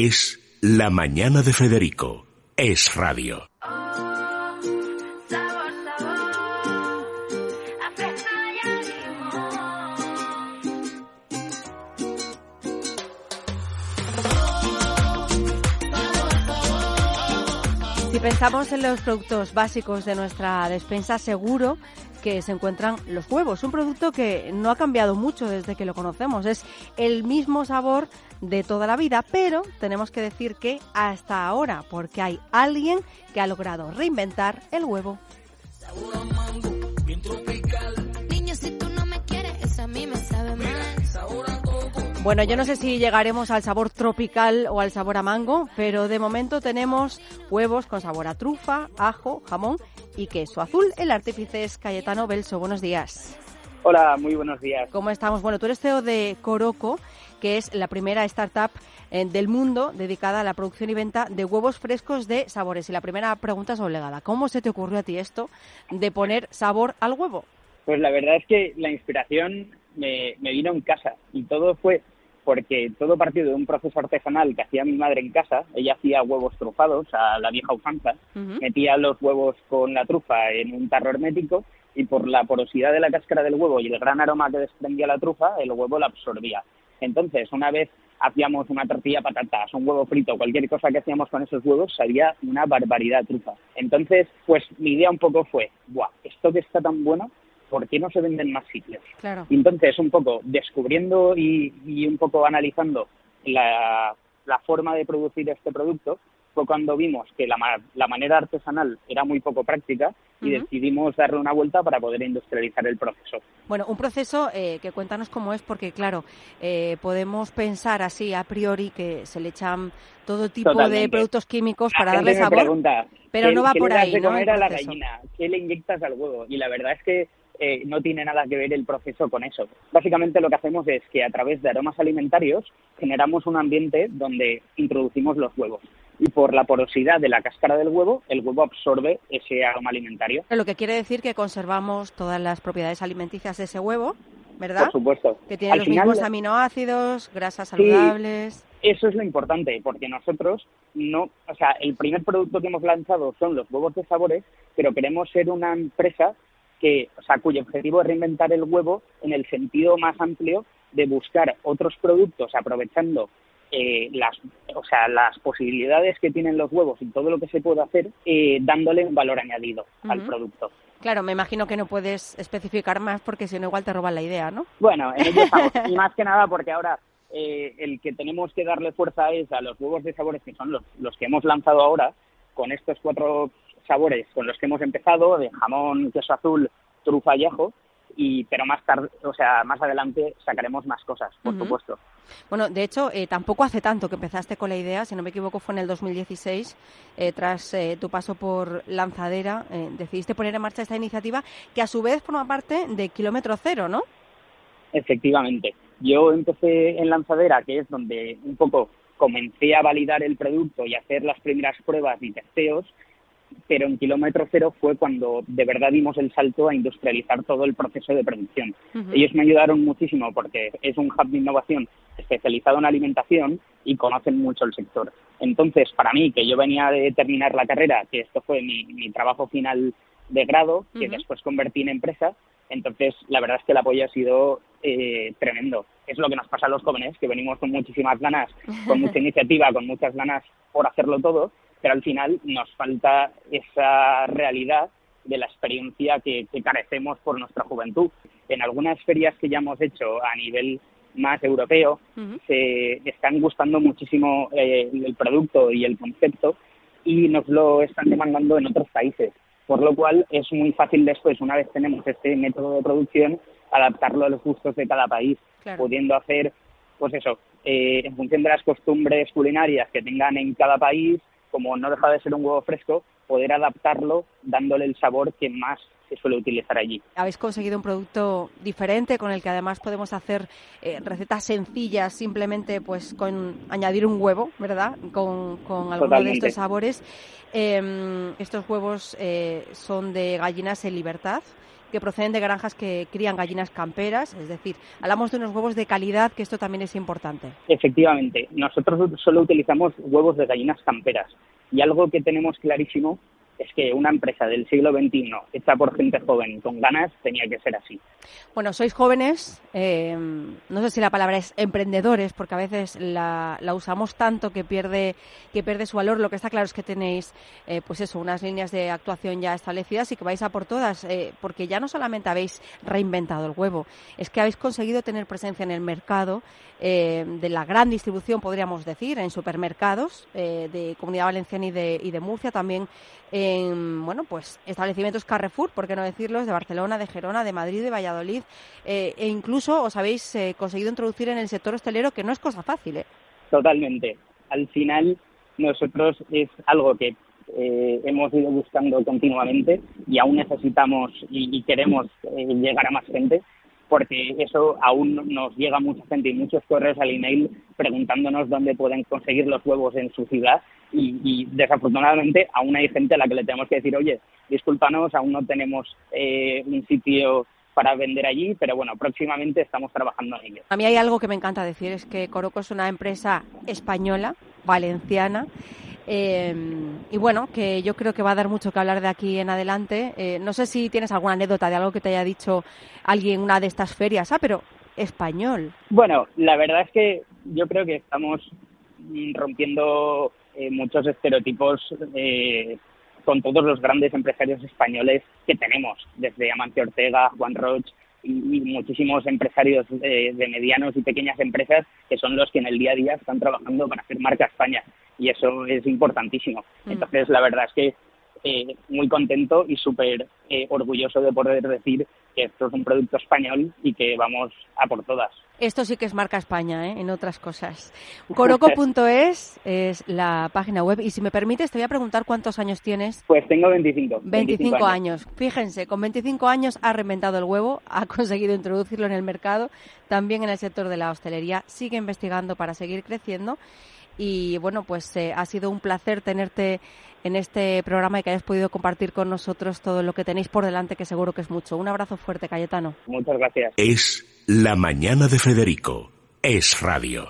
Es La Mañana de Federico. Es Radio. Si pensamos en los productos básicos de nuestra despensa, seguro que se encuentran los huevos. Un producto que no ha cambiado mucho desde que lo conocemos. Es el mismo sabor de toda la vida, pero tenemos que decir que hasta ahora, porque hay alguien que ha logrado reinventar el huevo. Bueno, yo no sé si llegaremos al sabor tropical o al sabor a mango, pero de momento tenemos huevos con sabor a trufa, ajo, jamón y queso azul. El artífice es Cayetano Belso. Buenos días. Hola, muy buenos días. ¿Cómo estamos? Bueno, tú eres CEO de Coroco, que es la primera startup eh, del mundo dedicada a la producción y venta de huevos frescos de sabores. Y la primera pregunta es obligada. ¿Cómo se te ocurrió a ti esto de poner sabor al huevo? Pues la verdad es que la inspiración me, vino en casa y todo fue porque todo partió de un proceso artesanal que hacía mi madre en casa. Ella hacía huevos trufados a la vieja ufanza, metía los huevos con la trufa en un tarro hermético y por la porosidad de la cáscara del huevo y el gran aroma que desprendía la trufa, el huevo la absorbía. Entonces, una vez hacíamos una tortilla patatas, un huevo frito, cualquier cosa que hacíamos con esos huevos, sabía una barbaridad trufa. Entonces, pues mi idea un poco fue, ¡buah! Esto que está tan bueno, ¿por qué no se venden más sitios? Claro. Y entonces, un poco descubriendo y, un poco analizando la, forma de producir este producto, fue cuando vimos que la, la manera artesanal era muy poco práctica y decidimos darle una vuelta para poder industrializar el proceso. Bueno, un proceso eh, que cuéntanos cómo es, porque claro, eh, podemos pensar así a priori que se le echan todo tipo de productos químicos para darle sabor, pero no va por ahí, ¿no? a la gallina? ¿Qué le inyectas al huevo? Y la verdad es que eh, no tiene nada que ver el proceso con eso. Básicamente lo que hacemos es que a través de aromas alimentarios generamos un ambiente donde introducimos los huevos y por la porosidad de la cáscara del huevo, el huevo absorbe ese aroma alimentario. Lo que quiere decir que conservamos todas las propiedades alimenticias de ese huevo, ¿verdad? Por supuesto. Que tiene los mismos aminoácidos, grasas saludables. eso es lo importante, porque nosotros no, o sea, el primer producto que hemos lanzado son los huevos de sabores, pero queremos ser una empresa que, o sea, cuyo objetivo es reinventar el huevo en el sentido más amplio de buscar otros productos aprovechando eh, las, o sea, las posibilidades que tienen los huevos y todo lo que se puede hacer, eh, dándole un valor añadido al producto. Claro, me imagino que no puedes especificar más porque si no igual te roban la idea, ¿no? Bueno, en ello estamos. y más que nada porque ahora eh, el que tenemos que darle fuerza es a los huevos de sabores que son los, los que hemos lanzado ahora, con estos cuatro sabores con los que hemos empezado, de jamón, queso azul, trufa y ajo, y pero más tarde, o sea, más adelante sacaremos más cosas, por supuesto. Bueno, de hecho, eh, tampoco hace tanto que empezaste con la idea, si no me equivoco fue en el 2016, eh, tras eh, tu paso por Lanzadera, decidiste poner en marcha esta iniciativa que a su vez forma parte de Kilómetro Cero, ¿no? Efectivamente. Yo empecé en Lanzadera, que es donde un poco comencé a validar el producto y hacer las primeras pruebas y testeos, pero en kilómetro cero fue cuando de verdad dimos el salto a industrializar todo el proceso de producción. Ellos me ayudaron muchísimo porque es un hub de innovación especializado en alimentación y conocen mucho el sector. Entonces, para mí, que yo venía de terminar la carrera, que esto fue mi, trabajo final de grado, que después convertí en empresa, entonces la verdad es que el apoyo ha sido eh, tremendo. Es lo que nos pasa a los jóvenes, que venimos con muchísimas ganas, con mucha iniciativa, con muchas ganas por hacerlo todo, pero al final nos falta esa realidad de la experiencia que, carecemos por nuestra juventud. En algunas ferias que ya hemos hecho a nivel más europeo, se están gustando muchísimo eh, el producto y el concepto y nos lo están demandando en otros países. Por lo cual es muy fácil después, una vez tenemos este método de producción, adaptarlo a los gustos de cada país, pudiendo hacer, pues eso, eh, en función de las costumbres culinarias que tengan en cada país, como no deja de ser un huevo fresco, poder adaptarlo dándole el sabor que más se suele utilizar allí. Habéis conseguido un producto diferente con el que además podemos hacer eh, recetas sencillas simplemente pues con añadir un huevo, ¿verdad? Con, con alguno de estos sabores. Em, estos huevos eh, son de gallinas en libertad que proceden de granjas que crían gallinas camperas, es decir, hablamos de unos huevos de calidad, que esto también es importante. Efectivamente, nosotros solo utilizamos huevos de gallinas camperas y algo que tenemos clarísimo es que una empresa del siglo XXI, hecha por gente joven con ganas, tenía que ser así. Bueno, sois jóvenes, eh, no sé si la palabra es emprendedores, porque a veces la, usamos tanto que pierde, que pierde su valor. Lo que está claro es que tenéis, eh, pues eso, unas líneas de actuación ya establecidas y que vais a por todas, eh, porque ya no solamente habéis reinventado el huevo, es que habéis conseguido tener presencia en el mercado de la gran distribución, podríamos decir, en supermercados de Comunidad Valenciana y de, y de Murcia, también en bueno pues establecimientos Carrefour, por qué no decirlos, de Barcelona, de Gerona, de Madrid, de Valladolid, eh, e incluso os habéis eh, conseguido introducir en el sector hostelero, que no es cosa fácil. ¿eh? Totalmente. Al final, nosotros es algo que hemos ido buscando continuamente y aún necesitamos y, queremos llegar a más gente porque eso aún nos llega mucha gente y muchos correos al email preguntándonos dónde pueden conseguir los huevos en su ciudad y, desafortunadamente aún hay gente a la que le tenemos que decir, oye, discúlpanos, aún no tenemos eh, un sitio para vender allí, pero bueno, próximamente estamos trabajando en ello. A mí hay algo que me encanta decir, es que Coroco es una empresa española, valenciana, eh, y bueno, que yo creo que va a dar mucho que hablar de aquí en adelante. Eh, no sé si tienes alguna anécdota de algo que te haya dicho alguien en una de estas ferias, ah, pero español. Bueno, la verdad es que yo creo que estamos rompiendo eh, muchos estereotipos eh, con todos los grandes empresarios españoles que tenemos, desde Amancio Ortega, Juan Roch y, muchísimos empresarios de medianos y pequeñas empresas que son los que en el día a día están trabajando para hacer marca España y eso es importantísimo. Mm. Entonces, la verdad es que eh, muy contento y súper eh, orgulloso de poder decir que esto es un producto español y que vamos a por todas. Esto sí que es marca España, ¿eh? en otras cosas. Coroco.es es la página web y si me permites te voy a preguntar cuántos años tienes. Pues tengo 25. 25, años. Fíjense, con 25 años ha reinventado el huevo, ha conseguido introducirlo en el mercado, también en el sector de la hostelería, sigue investigando para seguir creciendo y bueno, pues eh, ha sido un placer tenerte en este programa y que hayas podido compartir con nosotros todo lo que tenéis por delante, que seguro que es mucho. Un abrazo fuerte, Cayetano. Muchas gracias. Es la mañana de Federico. Es radio.